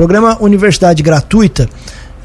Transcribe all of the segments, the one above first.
programa Universidade Gratuita,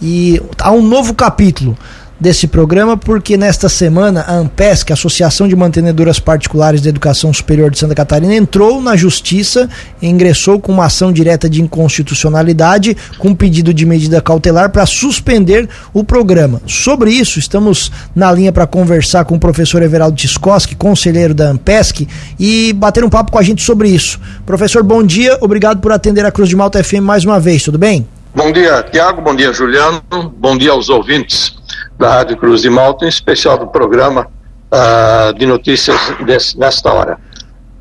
e há um novo capítulo desse programa, porque nesta semana a AMPESC, Associação de Mantenedoras Particulares da Educação Superior de Santa Catarina, entrou na justiça e ingressou com uma ação direta de inconstitucionalidade, com pedido de medida cautelar para suspender o programa. Sobre isso, estamos na linha para conversar com o professor Everaldo Tiscoski, conselheiro da AMPESC, e bater um papo com a gente sobre isso. Professor, bom dia, obrigado por atender a Cruz de Malta FM mais uma vez, tudo bem? Bom dia, Tiago, bom dia, Juliano, bom dia aos ouvintes da Rádio Cruz de Malta, em especial do programa uh, de notícias desse, nesta hora.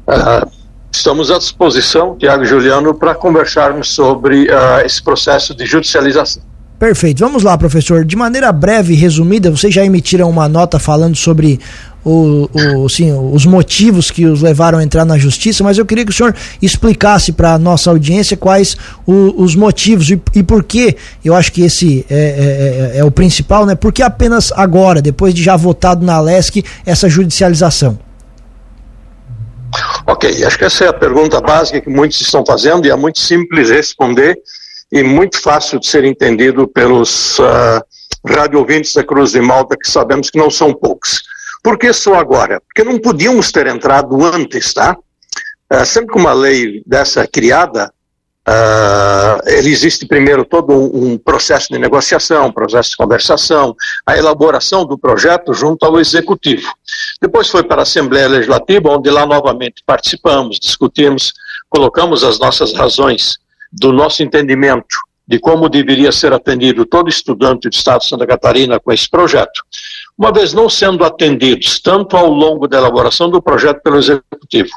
Uh, estamos à disposição, Tiago e Juliano, para conversarmos sobre uh, esse processo de judicialização. Perfeito. Vamos lá, professor. De maneira breve e resumida, vocês já emitiram uma nota falando sobre o, o, sim, os motivos que os levaram a entrar na justiça, mas eu queria que o senhor explicasse para a nossa audiência quais o, os motivos e, e por que, eu acho que esse é, é, é, é, o principal, né? Por que apenas agora, depois de já votado na LESC, essa judicialização? Ok, acho que essa é a pergunta básica que muitos estão fazendo e é muito simples responder e muito fácil de ser entendido pelos uh, rádio ouvintes da Cruz de Malta, que sabemos que não são poucos. Por que só agora? Porque não podíamos ter entrado antes, tá? Uh, sempre que uma lei dessa é criada, uh, ele existe primeiro todo um, um, processo de negociação, processo de conversação, a elaboração do projeto junto ao executivo. Depois foi para a Assembleia Legislativa, onde lá novamente participamos, discutimos, colocamos as nossas razões do nosso entendimento de como deveria ser atendido todo estudante do Estado de Santa Catarina com esse projeto. Uma vez não sendo atendidos, tanto ao longo da elaboração do projeto pelo Executivo,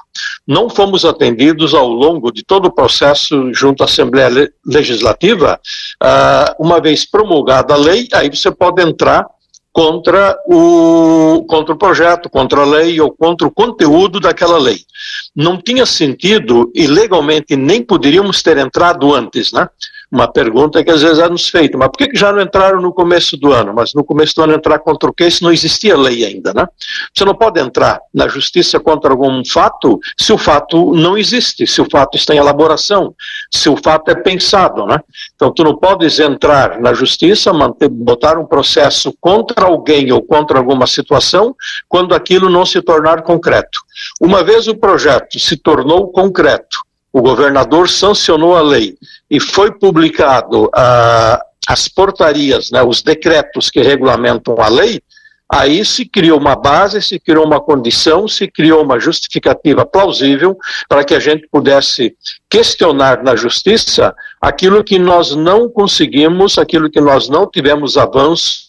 não fomos atendidos ao longo de todo o processo junto à Assembleia Legislativa, ah, uma vez promulgada a lei, aí você pode entrar contra o, contra o projeto, contra a lei ou contra o conteúdo daquela lei. Não tinha sentido e legalmente nem poderíamos ter entrado antes, né? Uma pergunta que às vezes é nos feita, mas por que, que já não entraram no começo do ano? Mas no começo do ano entrar contra o que? Se não existia lei ainda, né? Você não pode entrar na justiça contra algum fato se o fato não existe, se o fato está em elaboração, se o fato é pensado, né? Então tu não podes entrar na justiça, manter, botar um processo contra alguém ou contra alguma situação quando aquilo não se tornar concreto. Uma vez o projeto se tornou concreto, o governador sancionou a lei e foi publicado ah, as portarias, né, os decretos que regulamentam a lei, aí se criou uma base, se criou uma condição, se criou uma justificativa plausível para que a gente pudesse questionar na justiça aquilo que nós não conseguimos, aquilo que nós não tivemos avanço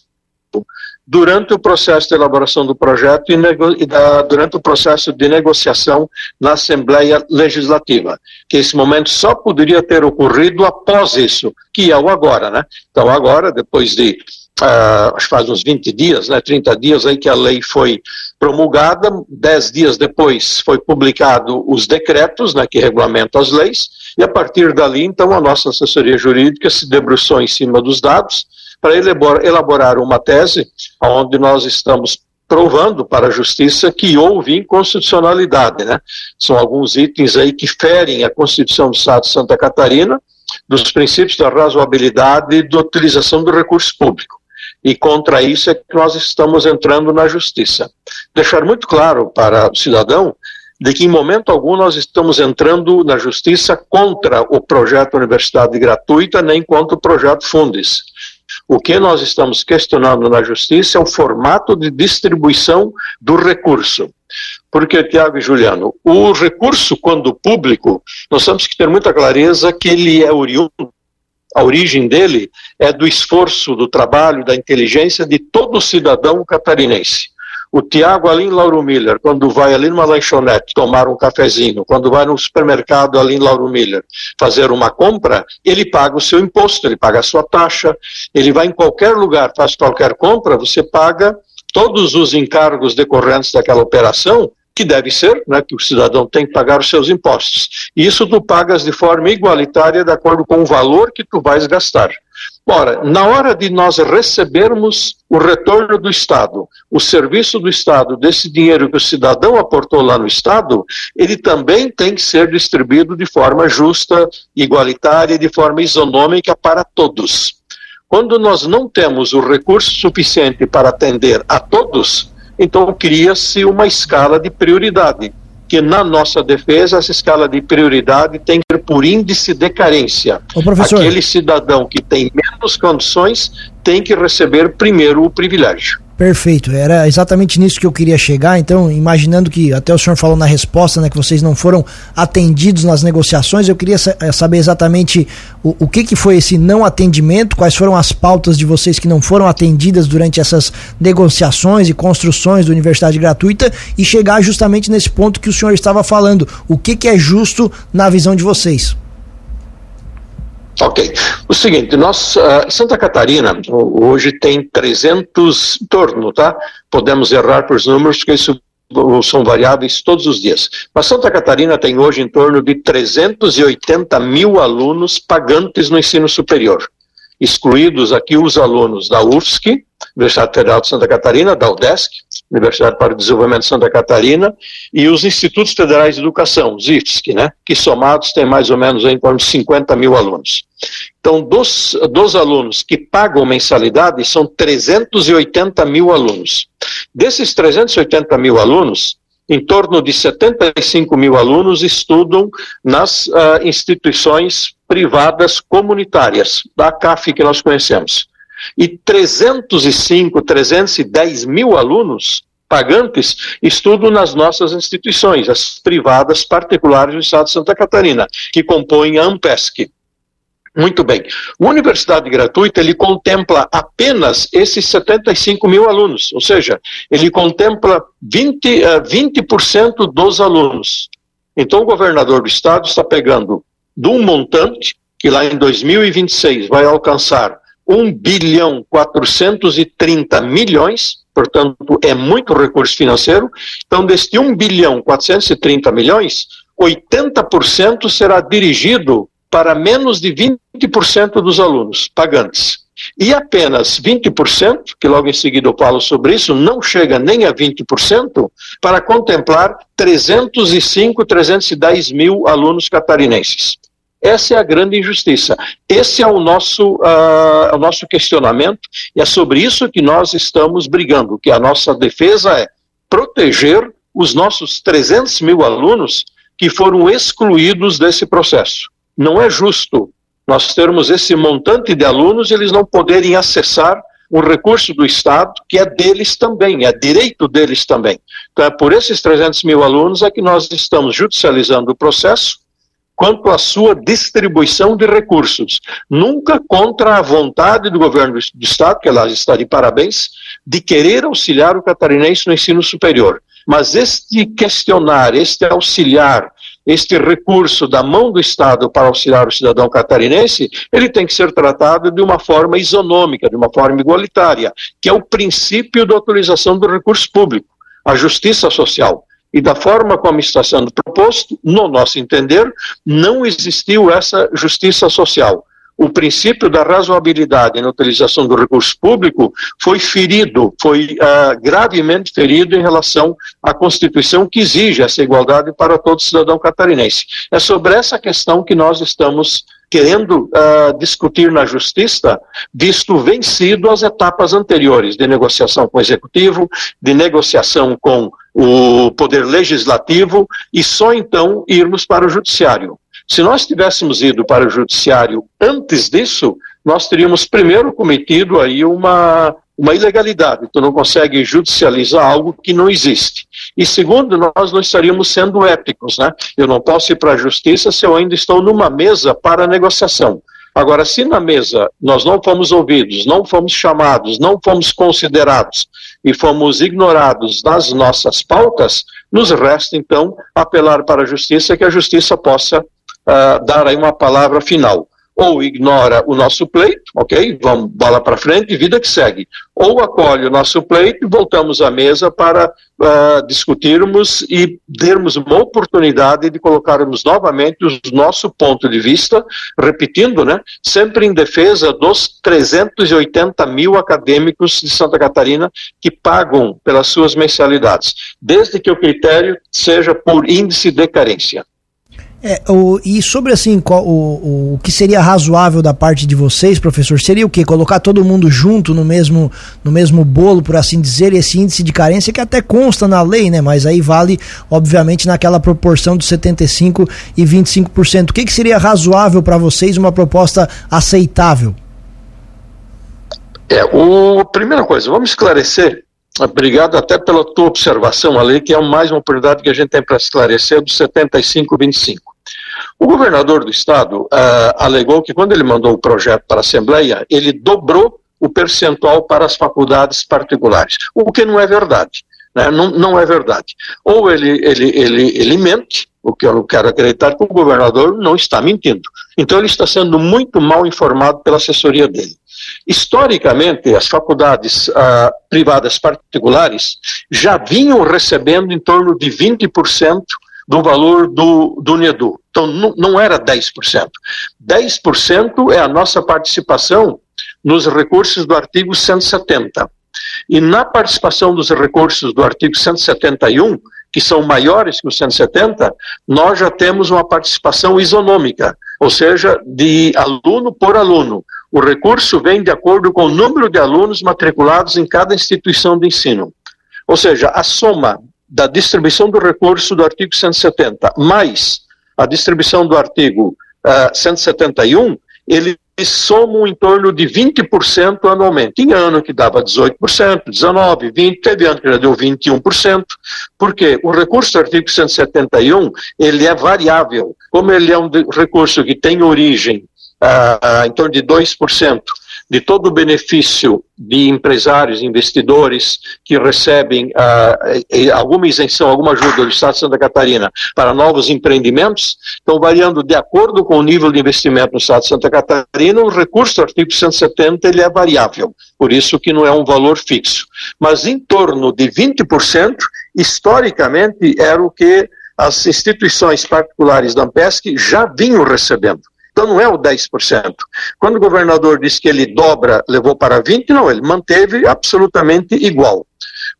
durante o processo de elaboração do projeto e, e da, durante o processo de negociação na Assembleia Legislativa, que esse momento só poderia ter ocorrido após isso, que é o agora, né? Então agora, depois de Uh, acho que faz uns 20 dias, né, 30 dias aí que a lei foi promulgada, 10 dias depois foi publicado os decretos, né, que regulamentam as leis, e a partir dali, então, a nossa assessoria jurídica se debruçou em cima dos dados, para elaborar uma tese onde nós estamos provando para a justiça que houve inconstitucionalidade, né? São alguns itens aí que ferem a Constituição do Estado de Santa Catarina, dos princípios da razoabilidade e da utilização do recurso público. E contra isso é que nós estamos entrando na justiça. Deixar muito claro para o cidadão de que em momento algum nós estamos entrando na justiça contra o projeto Universidade Gratuita, nem contra o projeto Fundes. O que nós estamos questionando na justiça é o formato de distribuição do recurso. Porque, Tiago e Juliano, o recurso, quando público, nós temos que ter muita clareza que ele é oriundo, a origem dele é do esforço, do trabalho, da inteligência de todo cidadão catarinense. O Tiago ali em Lauro Miller, quando vai ali numa lanchonete tomar um cafezinho, quando vai no supermercado ali em Lauro Miller fazer uma compra, ele paga o seu imposto, ele paga a sua taxa, ele vai em qualquer lugar, faz qualquer compra, você paga todos os encargos decorrentes daquela operação, que deve ser, né, que o cidadão tem que pagar os seus impostos. E isso tu pagas de forma igualitária de acordo com o valor que tu vais gastar. Ora, na hora de nós recebermos o retorno do Estado, o serviço do Estado, desse dinheiro que o cidadão aportou lá no Estado, ele também tem que ser distribuído de forma justa, igualitária e de forma isonômica para todos. Quando nós não temos o recurso suficiente para atender a todos, então cria-se uma escala de prioridade que na nossa defesa essa escala de prioridade tem que ser por índice de carência. Ô. Aquele cidadão que tem menos condições tem que receber primeiro o privilégio. Perfeito, era exatamente nisso que eu queria chegar. Então, imaginando que até o senhor falou na resposta, né, que vocês não foram atendidos nas negociações, eu queria eh, saber exatamente o, o que, que foi esse não atendimento, quais foram as pautas de vocês que não foram atendidas durante essas negociações e construções da universidade gratuita e chegar justamente nesse ponto que o senhor estava falando. O que, que é justo na visão de vocês? Ok. O seguinte, nós, uh, Santa Catarina, hoje tem 300 em torno, tá? Podemos errar por números, porque isso são variáveis todos os dias. Mas Santa Catarina tem hoje em torno de 380 mil alunos pagantes no ensino superior, excluídos aqui os alunos da UFSC, Universidade Federal de Santa Catarina, da UDESC, Universidade para o Desenvolvimento de Santa Catarina, e os Institutos Federais de Educação, os IFSC, né, que somados têm mais ou menos em torno de 50 mil alunos. Então, dos, dos alunos que pagam mensalidade, são 380 mil alunos. Desses 380 mil alunos, em torno de 75 mil alunos estudam nas uh, instituições privadas comunitárias, da CAF que nós conhecemos. E 305, 310 mil alunos pagantes estudam nas nossas instituições, as privadas particulares do Estado de Santa Catarina, que compõem a AMPESC. Muito bem. O Universidade Gratuita, ele contempla apenas esses 75 mil alunos, ou seja, ele contempla 20, uh, 20 dos alunos. Então, o governador do Estado está pegando de um montante que lá em 2026 vai alcançar 1 bilhão 430 milhões, portanto, é muito recurso financeiro. Então, deste 1 bilhão 430 milhões, 80% será dirigido para menos de 20% dos alunos pagantes. E apenas 20%, que logo em seguida eu falo sobre isso, não chega nem a 20% para contemplar 305, 310 mil alunos catarinenses. Essa é a grande injustiça. Esse é o nosso, uh, o nosso questionamento e é sobre isso que nós estamos brigando, que a nossa defesa é proteger os nossos 300 mil alunos que foram excluídos desse processo. Não é justo nós termos esse montante de alunos e eles não poderem acessar um recurso do Estado que é deles também, é direito deles também. Então, é por esses 300 mil alunos é que nós estamos judicializando o processo quanto à sua distribuição de recursos, nunca contra a vontade do governo do Estado, que ela está de parabéns, de querer auxiliar o catarinense no ensino superior. Mas este questionar, este auxiliar, este recurso da mão do Estado para auxiliar o cidadão catarinense, ele tem que ser tratado de uma forma isonômica, de uma forma igualitária, que é o princípio da utilização do recurso público, a justiça social. E da forma como está sendo proposto, no nosso entender, não existiu essa justiça social. O princípio da razoabilidade na utilização do recurso público foi ferido, foi uh, gravemente ferido em relação à Constituição que exige essa igualdade para todo cidadão catarinense. É sobre essa questão que nós estamos querendo uh, discutir na justiça, visto vencido as etapas anteriores de negociação com o executivo, de negociação com o poder legislativo e só então irmos para o judiciário. Se nós tivéssemos ido para o judiciário antes disso, nós teríamos primeiro cometido aí uma, uma ilegalidade. Tu não consegue judicializar algo que não existe. E segundo, nós não estaríamos sendo éticos, né? Eu não posso ir para a justiça se eu ainda estou numa mesa para negociação. Agora, se na mesa nós não fomos ouvidos, não fomos chamados, não fomos considerados e fomos ignorados nas nossas pautas, nos resta então apelar para a justiça que a justiça possa uh, dar aí uma palavra final. Ou ignora o nosso pleito, ok? Vamos bola para frente, vida que segue. Ou acolhe o nosso pleito e voltamos à mesa para uh, discutirmos e termos uma oportunidade de colocarmos novamente o nosso ponto de vista, repetindo, né? Sempre em defesa dos 380 mil acadêmicos de Santa Catarina que pagam pelas suas mensalidades, desde que o critério seja por índice de carência. É, o, e sobre assim, qual, o, o que seria razoável da parte de vocês, professor, seria o quê? Colocar todo mundo junto no mesmo, no mesmo bolo, por assim dizer, esse índice de carência que até consta na lei, né? Mas aí vale, obviamente, naquela proporção de 75% e 25%. O que, que seria razoável para vocês, uma proposta aceitável? É, o, primeira coisa, vamos esclarecer Obrigado até pela tua observação ali, que é mais uma oportunidade que a gente tem para esclarecer do 75-25. O governador do estado uh, alegou que quando ele mandou o projeto para a Assembleia, ele dobrou o percentual para as faculdades particulares, o que não é verdade. Né? Não, não é verdade. Ou ele, ele, ele, ele mente, o que eu quero acreditar, que o governador não está mentindo. Então ele está sendo muito mal informado pela assessoria dele. Historicamente, as faculdades ah, privadas particulares já vinham recebendo em torno de 20% do valor do, do NEDU. Então, não, não era 10%. 10% é a nossa participação nos recursos do artigo 170. E na participação dos recursos do artigo 171, que são maiores que o 170, nós já temos uma participação isonômica, ou seja, de aluno por aluno. O recurso vem de acordo com o número de alunos matriculados em cada instituição de ensino. Ou seja, a soma da distribuição do recurso do artigo 170 mais a distribuição do artigo uh, 171, ele somam em torno de 20% anualmente. Em ano que dava 18%, 19%, 20%, teve ano que já deu 21%, porque o recurso do artigo 171, ele é variável. Como ele é um recurso que tem origem ah, em torno de 2% de todo o benefício de empresários, investidores que recebem ah, alguma isenção, alguma ajuda do Estado de Santa Catarina para novos empreendimentos, estão variando de acordo com o nível de investimento no Estado de Santa Catarina, o recurso do artigo 170 ele é variável, por isso que não é um valor fixo. Mas em torno de 20%, historicamente, era o que as instituições particulares da Ampesc já vinham recebendo. Então não é o 10%. Quando o governador disse que ele dobra, levou para 20%, não, ele manteve absolutamente igual.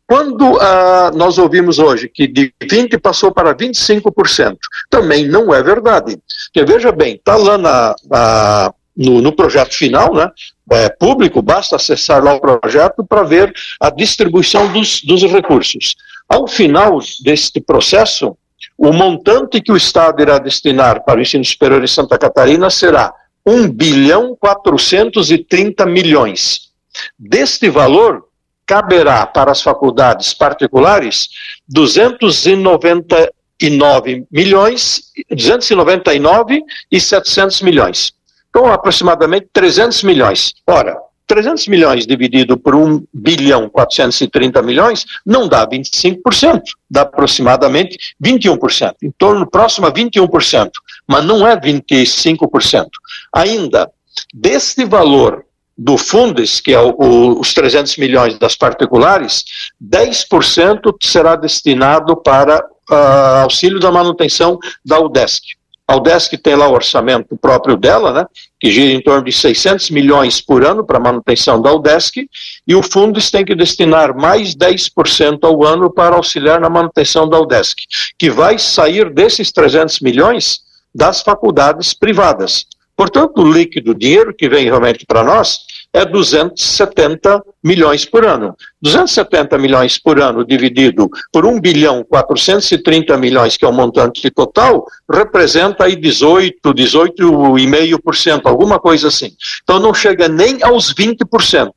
Quando ah, nós ouvimos hoje que de 20% passou para 25%, também não é verdade. Porque veja bem, está lá na, na, no, no, projeto final, né, é público, basta acessar lá o projeto para ver a distribuição dos, dos recursos. Ao final deste processo, o montante que o Estado irá destinar para o ensino superior em Santa Catarina será 1 bilhão 430 milhões. Deste valor, caberá para as faculdades particulares 299 milhões, 299 e 700 milhões. Então, aproximadamente 300 milhões. Ora, 300 milhões dividido por 1 bilhão 430 milhões não dá 25%, dá aproximadamente 21%, em torno próximo a 21%, mas não é 25%. Ainda, deste valor do Fundes, que é o, o, os 300 milhões das particulares, 10% será destinado para uh, auxílio da manutenção da UDESC. A UDESC tem lá o orçamento próprio dela, né, que gira em torno de 600 milhões por ano para manutenção da UDESC, e o Fundes tem que destinar mais 10% ao ano para auxiliar na manutenção da UDESC, que vai sair desses 300 milhões das faculdades privadas. Portanto, o líquido, o dinheiro que vem realmente para nós, é 270 milhões por ano. 270 milhões por ano dividido por 1 bilhão 430 milhões, que é o montante total, representa aí 18, 18,5%, alguma coisa assim. Então não chega nem aos 20%.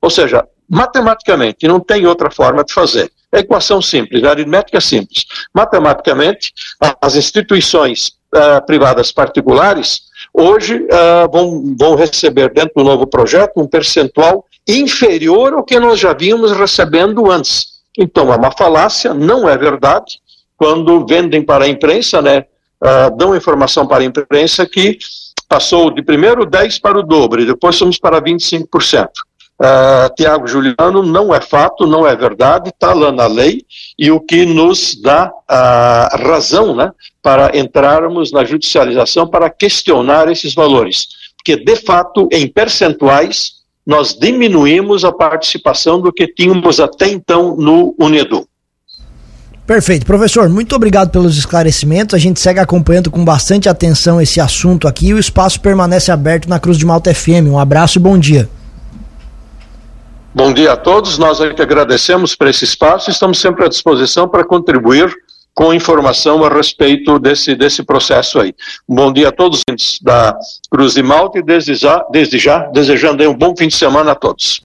Ou seja, matematicamente, não tem outra forma de fazer. É equação simples, a aritmética simples. Matematicamente, as instituições uh, privadas particulares hoje uh, vão, vão receber dentro do novo projeto um percentual inferior ao que nós já vínhamos recebendo antes. Então é uma falácia, não é verdade. Quando vendem para a imprensa, né, uh, dão informação para a imprensa que passou de primeiro 10 para o dobro e depois fomos para 25%. Uh, Tiago Juliano não é fato, não é verdade, está lá na lei e o que nos dá a razão né, para entrarmos na judicialização para questionar esses valores. Porque, de fato, em percentuais, nós diminuímos a participação do que tínhamos até então no Unedu. Perfeito. Professor, muito obrigado pelos esclarecimentos. A gente segue acompanhando com bastante atenção esse assunto aqui e o espaço permanece aberto na Cruz de Malta FM. Um abraço e bom dia. Bom dia a todos. Nós é que agradecemos por esse espaço e estamos sempre à disposição para contribuir com informação a respeito desse, desse processo aí. Bom dia a todos da Cruz de Malta e desde já, desde já desejando um bom fim de semana a todos.